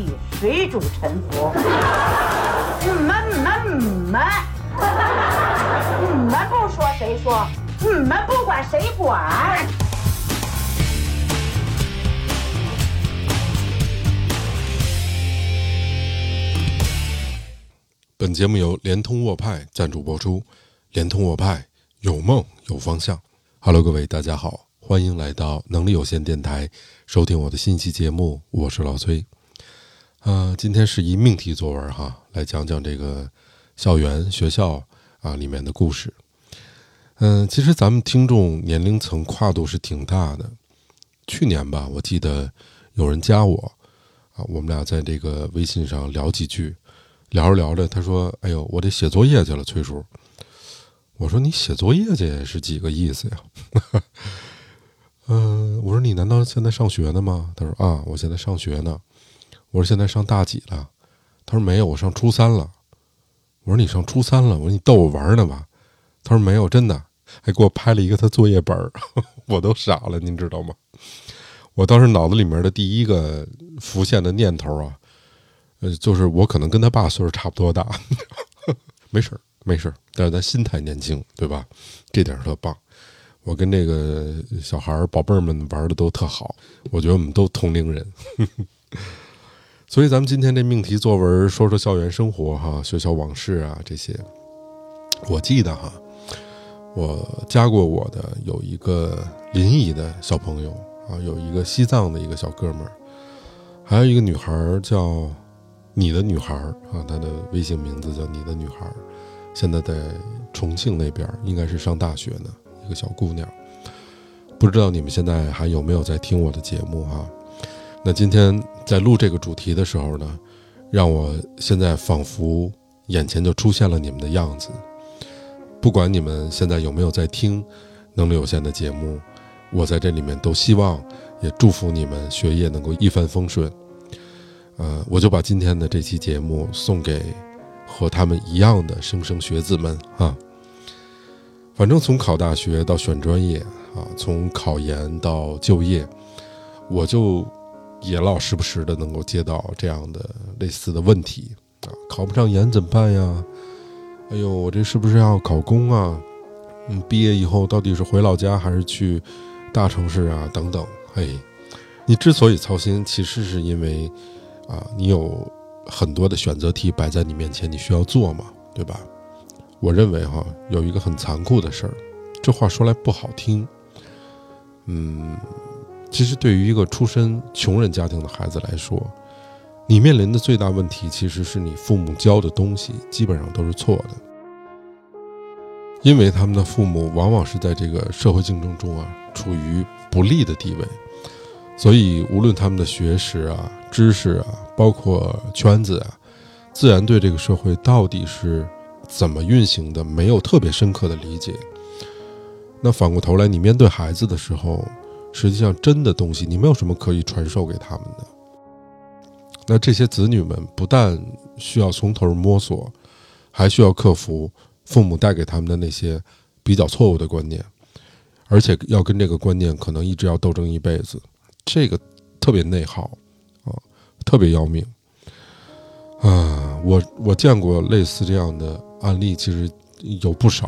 地，水主沉浮。你们你们你们，你们不说谁说？你们不管谁管？本节目由联通沃派赞助播出。联通沃派有梦有方向。Hello，各位大家好，欢迎来到能力有限电台，收听我的新期节目。我是老崔。呃，今天是一命题作文哈，来讲讲这个校园学校啊里面的故事。嗯，其实咱们听众年龄层跨度是挺大的。去年吧，我记得有人加我啊，我们俩在这个微信上聊几句。聊着聊着，他说：“哎呦，我得写作业去了，崔叔。”我说：“你写作业去是几个意思呀？”嗯，我说：“你难道现在上学呢吗？”他说：“啊，我现在上学呢。”我说：“现在上大几了？”他说：“没有，我上初三了。”我说：“你上初三了？”我说：“你逗我玩呢吧？”他说：“没有，真的。”还给我拍了一个他作业本儿，我都傻了，您知道吗？我当时脑子里面的第一个浮现的念头啊。呃，就是我可能跟他爸岁数差不多大，没事儿，没事儿，但是咱心态年轻，对吧？这点儿特棒。我跟这个小孩儿、宝贝儿们玩的都特好，我觉得我们都同龄人。所以咱们今天这命题作文说说校园生活哈，学校往事啊这些。我记得哈，我加过我的有一个临沂的小朋友啊，有一个西藏的一个小哥们儿，还有一个女孩叫。你的女孩儿啊，她的微信名字叫你的女孩儿，现在在重庆那边，应该是上大学呢，一个小姑娘。不知道你们现在还有没有在听我的节目哈？那今天在录这个主题的时候呢，让我现在仿佛眼前就出现了你们的样子。不管你们现在有没有在听能力有限的节目，我在这里面都希望也祝福你们学业能够一帆风顺。呃，我就把今天的这期节目送给和他们一样的莘莘学子们啊。反正从考大学到选专业啊，从考研到就业，我就也老时不时的能够接到这样的类似的问题啊。考不上研怎么办呀？哎呦，我这是不是要考公啊？嗯，毕业以后到底是回老家还是去大城市啊？等等。嘿，你之所以操心，其实是因为。啊，你有很多的选择题摆在你面前，你需要做嘛，对吧？我认为哈，有一个很残酷的事儿，这话说来不好听，嗯，其实对于一个出身穷人家庭的孩子来说，你面临的最大问题其实是你父母教的东西基本上都是错的，因为他们的父母往往是在这个社会竞争中啊，处于不利的地位。所以，无论他们的学识啊、知识啊，包括圈子啊，自然对这个社会到底是怎么运行的，没有特别深刻的理解。那反过头来，你面对孩子的时候，实际上真的东西，你没有什么可以传授给他们的。那这些子女们不但需要从头摸索，还需要克服父母带给他们的那些比较错误的观念，而且要跟这个观念可能一直要斗争一辈子。这个特别内耗啊，特别要命啊！我我见过类似这样的案例，其实有不少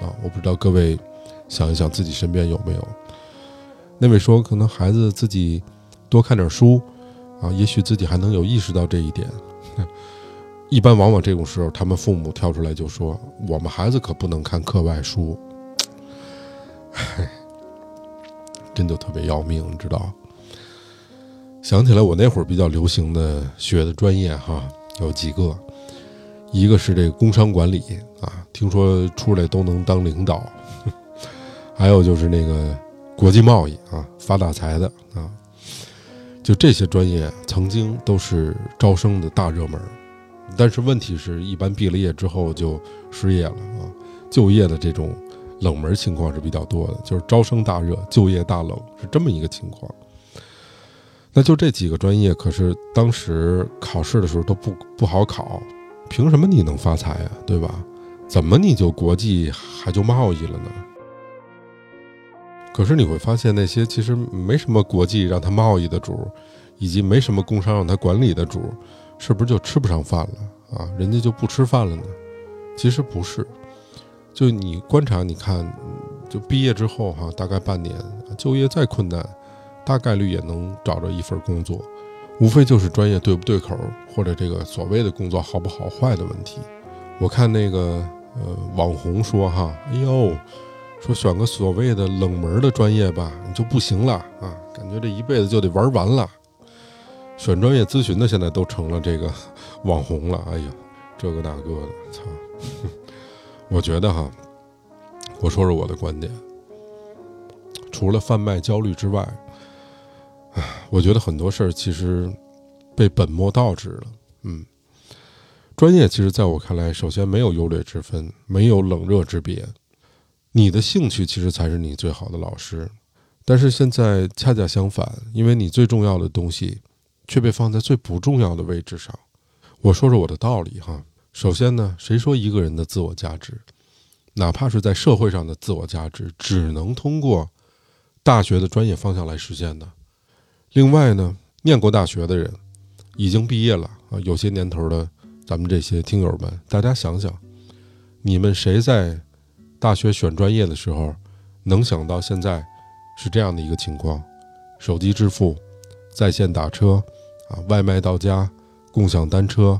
啊。我不知道各位想一想自己身边有没有。那位说，可能孩子自己多看点书啊，也许自己还能有意识到这一点。一般往往这种时候，他们父母跳出来就说：“我们孩子可不能看课外书。”，真就特别要命，你知道。想起来，我那会儿比较流行的学的专业哈，有几个，一个是这个工商管理啊，听说出来都能当领导，还有就是那个国际贸易啊，发大财的啊，就这些专业曾经都是招生的大热门，但是问题是一般毕了业之后就失业了啊，就业的这种冷门情况是比较多的，就是招生大热，就业大冷，是这么一个情况。那就这几个专业，可是当时考试的时候都不不好考，凭什么你能发财啊？对吧？怎么你就国际还就贸易了呢？可是你会发现，那些其实没什么国际让他贸易的主，以及没什么工商让他管理的主，是不是就吃不上饭了啊？人家就不吃饭了呢？其实不是，就你观察，你看，就毕业之后哈，大概半年，就业再困难，大概率也能找着一份工作，无非就是专业对不对口，或者这个所谓的工作好不好坏的问题。我看那个呃网红说哈，哎呦，说选个所谓的冷门的专业吧，你就不行了啊，感觉这一辈子就得玩完了。选专业咨询的现在都成了这个网红了，哎呀，这个那个的，操！我觉得哈，我说说我的观点，除了贩卖焦虑之外，唉，我觉得很多事儿其实被本末倒置了。嗯，专业其实在我看来，首先没有优劣之分，没有冷热之别，你的兴趣其实才是你最好的老师。但是现在恰恰相反，因为你最重要的东西。却被放在最不重要的位置上。我说说我的道理哈。首先呢，谁说一个人的自我价值，哪怕是在社会上的自我价值，只能通过大学的专业方向来实现的？另外呢，念过大学的人，已经毕业了啊，有些年头的咱们这些听友们，大家想想，你们谁在大学选专业的时候，能想到现在是这样的一个情况？手机支付，在线打车。啊，外卖到家，共享单车，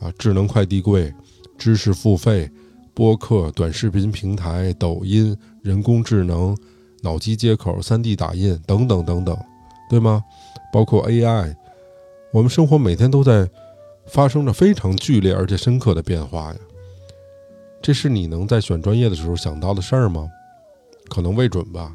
啊，智能快递柜，知识付费，播客，短视频平台，抖音，人工智能，脑机接口，3D 打印，等等等等，对吗？包括 AI，我们生活每天都在发生着非常剧烈而且深刻的变化呀。这是你能在选专业的时候想到的事儿吗？可能未准吧。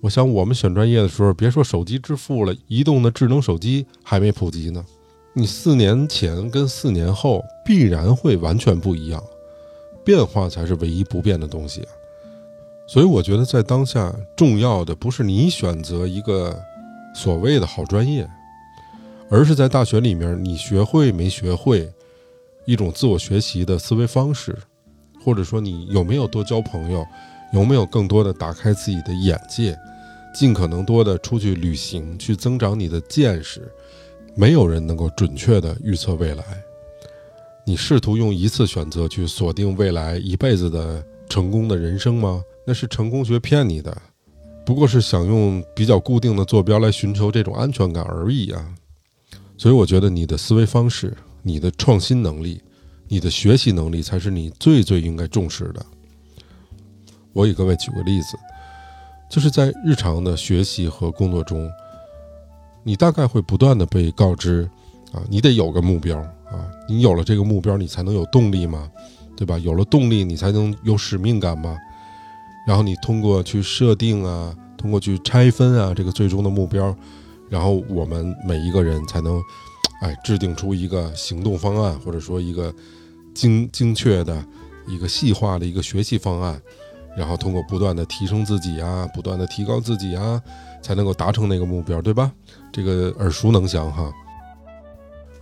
我想，我们选专业的时候，别说手机支付了，移动的智能手机还没普及呢。你四年前跟四年后必然会完全不一样，变化才是唯一不变的东西。所以，我觉得在当下，重要的不是你选择一个所谓的好专业，而是在大学里面你学会没学会一种自我学习的思维方式，或者说你有没有多交朋友，有没有更多的打开自己的眼界。尽可能多的出去旅行，去增长你的见识。没有人能够准确的预测未来。你试图用一次选择去锁定未来一辈子的成功的人生吗？那是成功学骗你的，不过是想用比较固定的坐标来寻求这种安全感而已啊。所以我觉得你的思维方式、你的创新能力、你的学习能力才是你最最应该重视的。我给各位举个例子。就是在日常的学习和工作中，你大概会不断的被告知，啊，你得有个目标啊，你有了这个目标，你才能有动力嘛，对吧？有了动力，你才能有使命感嘛。然后你通过去设定啊，通过去拆分啊，这个最终的目标，然后我们每一个人才能，哎，制定出一个行动方案，或者说一个精精确的一个细化的一个学习方案。然后通过不断的提升自己啊，不断的提高自己啊，才能够达成那个目标，对吧？这个耳熟能详哈。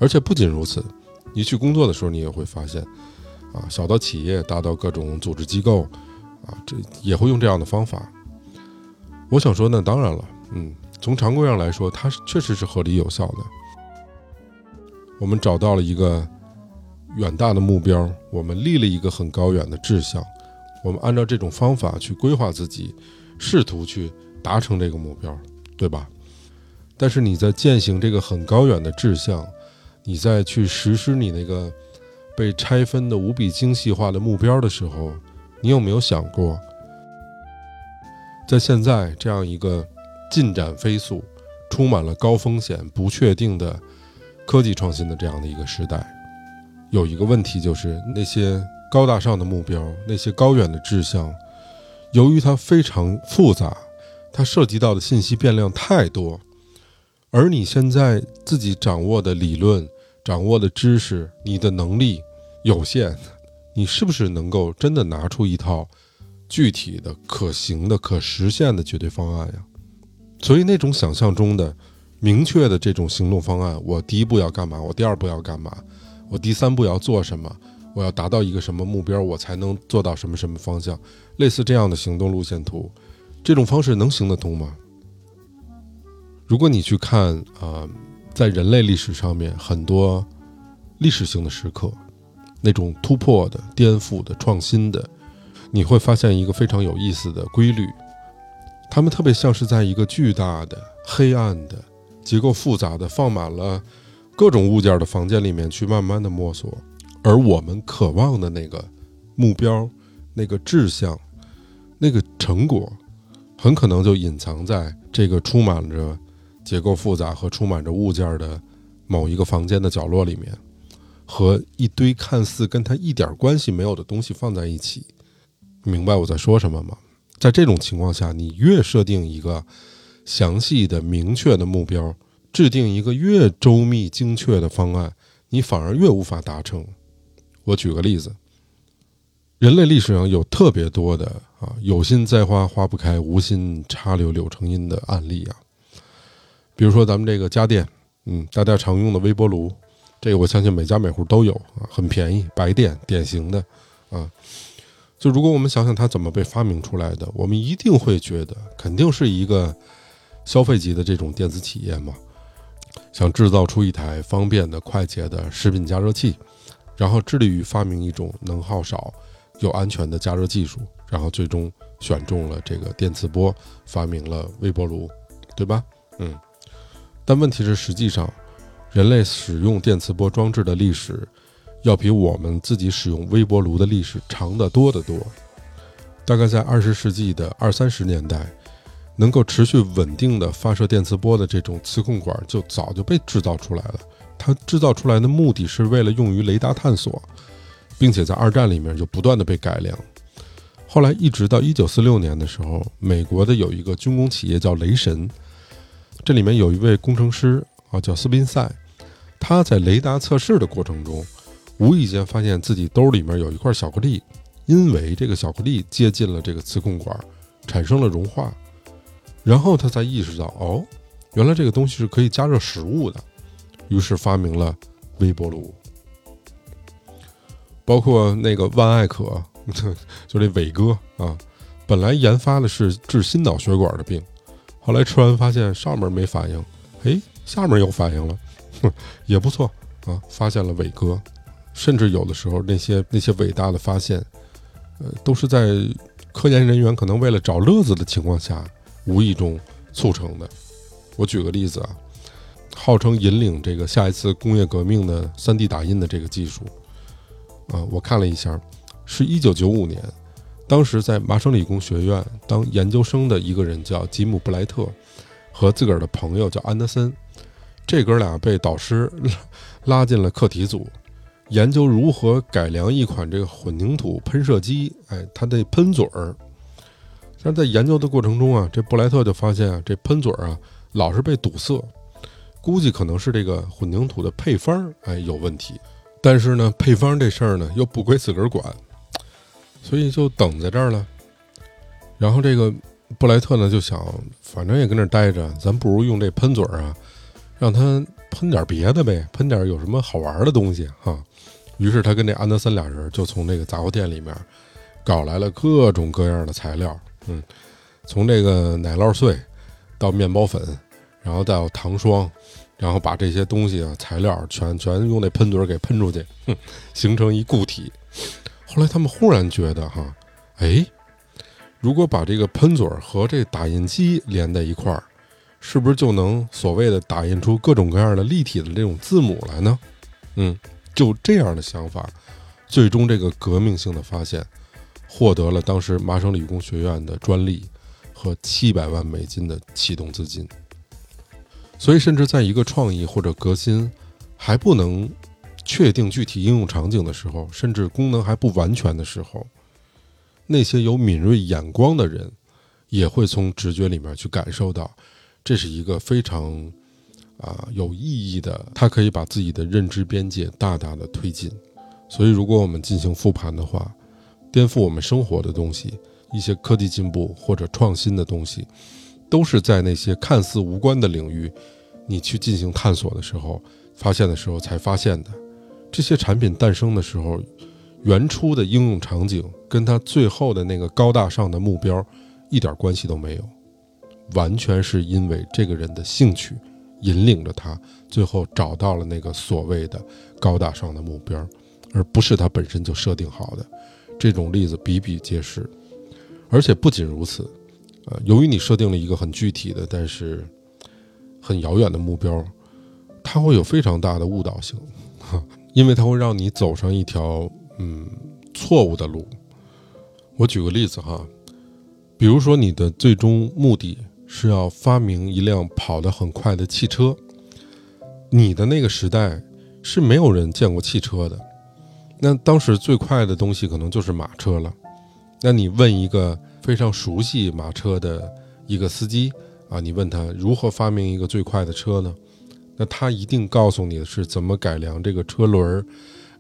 而且不仅如此，你去工作的时候，你也会发现，啊，小到企业，大到各种组织机构，啊，这也会用这样的方法。我想说那，当然了，嗯，从常规上来说，它是确实是合理有效的。我们找到了一个远大的目标，我们立了一个很高远的志向。我们按照这种方法去规划自己，试图去达成这个目标，对吧？但是你在践行这个很高远的志向，你在去实施你那个被拆分的无比精细化的目标的时候，你有没有想过，在现在这样一个进展飞速、充满了高风险、不确定的科技创新的这样的一个时代，有一个问题就是那些。高大上的目标，那些高远的志向，由于它非常复杂，它涉及到的信息变量太多，而你现在自己掌握的理论、掌握的知识、你的能力有限，你是不是能够真的拿出一套具体的、可行的、可实现的绝对方案呀？所以那种想象中的明确的这种行动方案，我第一步要干嘛？我第二步要干嘛？我第三步要做什么？我要达到一个什么目标，我才能做到什么什么方向？类似这样的行动路线图，这种方式能行得通吗？如果你去看啊，在人类历史上面很多历史性的时刻，那种突破的、颠覆的、创新的，你会发现一个非常有意思的规律：他们特别像是在一个巨大的、黑暗的、结构复杂的、放满了各种物件的房间里面去慢慢的摸索，而我们渴望的那个目标、那个志向、那个成果，很可能就隐藏在这个充满着。结构复杂和充满着物件的某一个房间的角落里面，和一堆看似跟它一点关系没有的东西放在一起，明白我在说什么吗？在这种情况下，你越设定一个详细的、明确的目标，制定一个越周密、精确的方案，你反而越无法达成。我举个例子，人类历史上有特别多的啊，有心栽花花不开，无心插柳柳成荫的案例啊。比如说咱们这个家电，嗯，大家常用的微波炉，这个我相信每家每户都有啊，很便宜，白电，典型的，啊，就如果我们想想它怎么被发明出来的，我们一定会觉得肯定是一个消费级的这种电子企业嘛，想制造出一台方便的、快捷的食品加热器，然后致力于发明一种能耗少又安全的加热技术，然后最终选中了这个电磁波，发明了微波炉，对吧？嗯。但问题是，实际上，人类使用电磁波装置的历史，要比我们自己使用微波炉的历史长得多得多。大概在二十世纪的二三十年代，能够持续稳定的发射电磁波的这种磁控管就早就被制造出来了。它制造出来的目的是为了用于雷达探索，并且在二战里面就不断的被改良。后来一直到一九四六年的时候，美国的有一个军工企业叫雷神。这里面有一位工程师啊，叫斯宾塞，他在雷达测试的过程中，无意间发现自己兜里面有一块巧克力，因为这个巧克力接近了这个磁控管，产生了融化，然后他才意识到，哦，原来这个东西是可以加热食物的，于是发明了微波炉。包括那个万艾可，就这伟哥啊，本来研发的是治心脑血管的病。后来吃完发现上面没反应，哎，下面有反应了，哼，也不错啊，发现了伟哥，甚至有的时候那些那些伟大的发现，呃，都是在科研人员可能为了找乐子的情况下无意中促成的。我举个例子啊，号称引领这个下一次工业革命的 3D 打印的这个技术，啊，我看了一下，是一九九五年。当时在麻省理工学院当研究生的一个人叫吉姆·布莱特，和自个儿的朋友叫安德森，这哥俩被导师拉进了课题组，研究如何改良一款这个混凝土喷射机。哎，它的喷嘴儿。但在研究的过程中啊，这布莱特就发现啊，这喷嘴啊老是被堵塞，估计可能是这个混凝土的配方哎有问题。但是呢，配方这事儿呢又不归自个儿管。所以就等在这儿了，然后这个布莱特呢就想，反正也跟那儿待着，咱不如用这喷嘴啊，让他喷点别的呗，喷点有什么好玩的东西哈。于是他跟这安德森俩人就从这个杂货店里面搞来了各种各样的材料，嗯，从这个奶酪碎到面包粉，然后到糖霜，然后把这些东西啊材料全全用那喷嘴给喷出去，哼，形成一固体。后来他们忽然觉得，哈，哎，如果把这个喷嘴和这打印机连在一块儿，是不是就能所谓的打印出各种各样的立体的这种字母来呢？嗯，就这样的想法，最终这个革命性的发现，获得了当时麻省理工学院的专利和七百万美金的启动资金。所以，甚至在一个创意或者革新还不能。确定具体应用场景的时候，甚至功能还不完全的时候，那些有敏锐眼光的人，也会从直觉里面去感受到，这是一个非常啊有意义的，它可以把自己的认知边界大大的推进。所以，如果我们进行复盘的话，颠覆我们生活的东西，一些科技进步或者创新的东西，都是在那些看似无关的领域，你去进行探索的时候，发现的时候才发现的。这些产品诞生的时候，原初的应用场景跟它最后的那个高大上的目标一点关系都没有，完全是因为这个人的兴趣引领着他，最后找到了那个所谓的高大上的目标，而不是他本身就设定好的。这种例子比比皆是，而且不仅如此，呃，由于你设定了一个很具体的，但是很遥远的目标，它会有非常大的误导性，因为它会让你走上一条嗯错误的路。我举个例子哈，比如说你的最终目的是要发明一辆跑得很快的汽车，你的那个时代是没有人见过汽车的。那当时最快的东西可能就是马车了。那你问一个非常熟悉马车的一个司机啊，你问他如何发明一个最快的车呢？那他一定告诉你的是怎么改良这个车轮儿，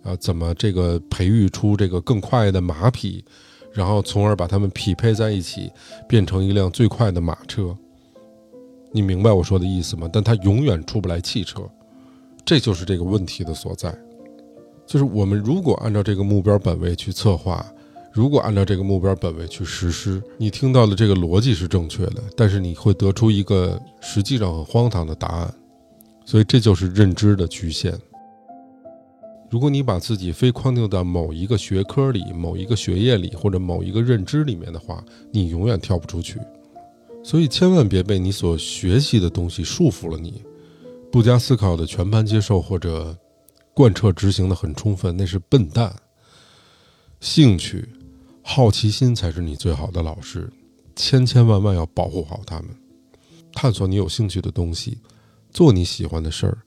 啊，怎么这个培育出这个更快的马匹，然后从而把它们匹配在一起，变成一辆最快的马车。你明白我说的意思吗？但他永远出不来汽车，这就是这个问题的所在。就是我们如果按照这个目标本位去策划，如果按照这个目标本位去实施，你听到的这个逻辑是正确的，但是你会得出一个实际上很荒唐的答案，所以这就是认知的局限。如果你把自己非框定到某一个学科里、某一个学业里或者某一个认知里面的话，你永远跳不出去。所以千万别被你所学习的东西束缚了你，不加思考的全盘接受或者。贯彻执行的很充分，那是笨蛋。兴趣、好奇心才是你最好的老师，千千万万要保护好他们。探索你有兴趣的东西，做你喜欢的事儿，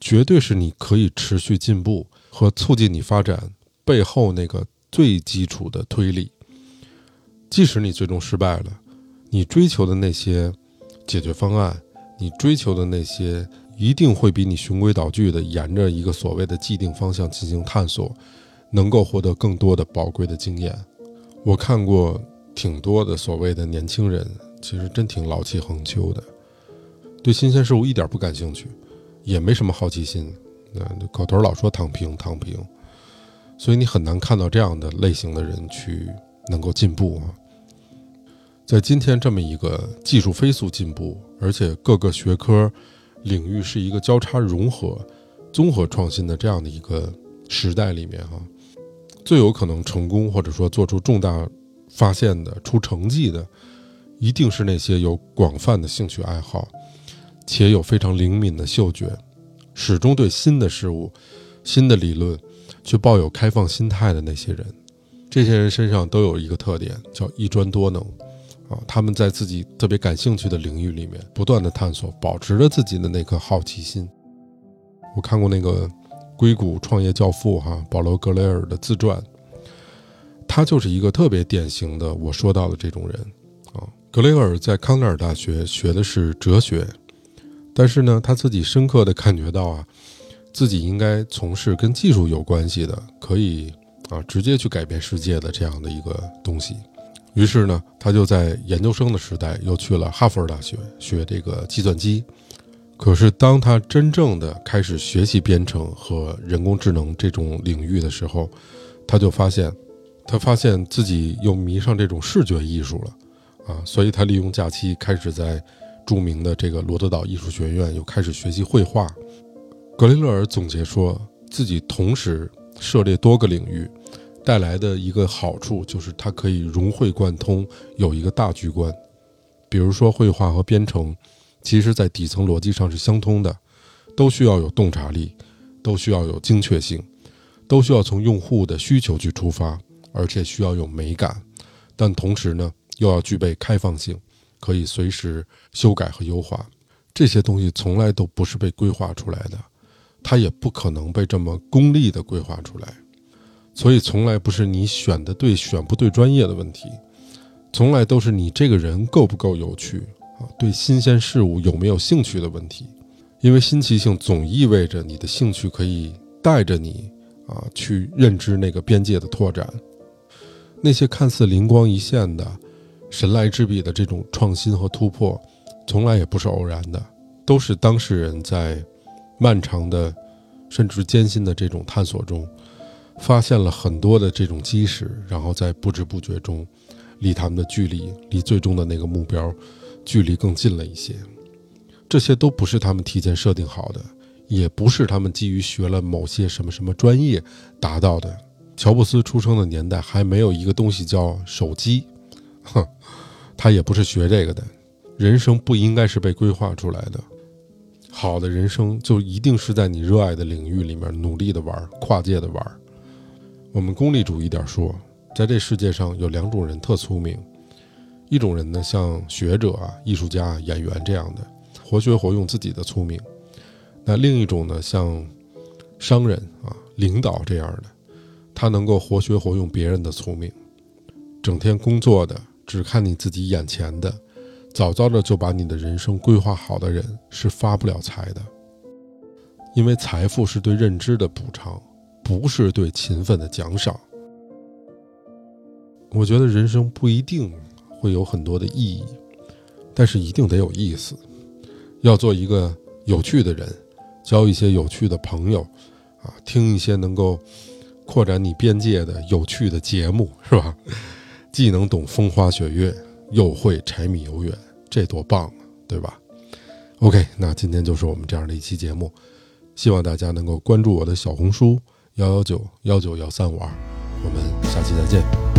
绝对是你可以持续进步和促进你发展背后那个最基础的推力。即使你最终失败了，你追求的那些解决方案，你追求的那些。一定会比你循规蹈矩的沿着一个所谓的既定方向进行探索，能够获得更多的宝贵的经验。我看过挺多的所谓的年轻人，其实真挺老气横秋的，对新鲜事物一点不感兴趣，也没什么好奇心，那口头老说躺平躺平，所以你很难看到这样的类型的人去能够进步啊。在今天这么一个技术飞速进步，而且各个学科。领域是一个交叉融合、综合创新的这样的一个时代里面，哈，最有可能成功或者说做出重大发现的、出成绩的，一定是那些有广泛的兴趣爱好，且有非常灵敏的嗅觉，始终对新的事物、新的理论，去抱有开放心态的那些人。这些人身上都有一个特点，叫一专多能。啊，他们在自己特别感兴趣的领域里面不断的探索，保持着自己的那颗好奇心。我看过那个硅谷创业教父哈保罗·格雷尔的自传，他就是一个特别典型的我说到的这种人啊。格雷尔在康奈尔大学学的是哲学，但是呢，他自己深刻的感觉到啊，自己应该从事跟技术有关系的，可以啊直接去改变世界的这样的一个东西。于是呢，他就在研究生的时代又去了哈佛大学学这个计算机。可是，当他真正的开始学习编程和人工智能这种领域的时候，他就发现，他发现自己又迷上这种视觉艺术了，啊，所以他利用假期开始在著名的这个罗德岛艺术学院又开始学习绘画。格雷勒尔总结说自己同时涉猎多个领域。带来的一个好处就是，它可以融会贯通，有一个大局观。比如说，绘画和编程，其实在底层逻辑上是相通的，都需要有洞察力，都需要有精确性，都需要从用户的需求去出发，而且需要有美感。但同时呢，又要具备开放性，可以随时修改和优化。这些东西从来都不是被规划出来的，它也不可能被这么功利的规划出来。所以，从来不是你选的对选不对专业的问题，从来都是你这个人够不够有趣啊，对新鲜事物有没有兴趣的问题。因为新奇性总意味着你的兴趣可以带着你啊去认知那个边界的拓展。那些看似灵光一现的、神来之笔的这种创新和突破，从来也不是偶然的，都是当事人在漫长的甚至艰辛的这种探索中。发现了很多的这种基石，然后在不知不觉中，离他们的距离，离最终的那个目标，距离更近了一些。这些都不是他们提前设定好的，也不是他们基于学了某些什么什么专业达到的。乔布斯出生的年代还没有一个东西叫手机，哼，他也不是学这个的。人生不应该是被规划出来的，好的人生就一定是在你热爱的领域里面努力的玩，跨界的玩。我们功利主义点说，在这世界上有两种人特聪明，一种人呢像学者啊、艺术家、演员这样的，活学活用自己的聪明；那另一种呢像商人啊、领导这样的，他能够活学活用别人的聪明，整天工作的只看你自己眼前的。早早的就把你的人生规划好的人是发不了财的，因为财富是对认知的补偿，不是对勤奋的奖赏。我觉得人生不一定会有很多的意义，但是一定得有意思。要做一个有趣的人，交一些有趣的朋友，啊，听一些能够扩展你边界的有趣的节目，是吧？既能懂风花雪月，又会柴米油盐。这多棒啊，对吧？OK，那今天就是我们这样的一期节目，希望大家能够关注我的小红书幺幺九幺九幺三五二，我们下期再见。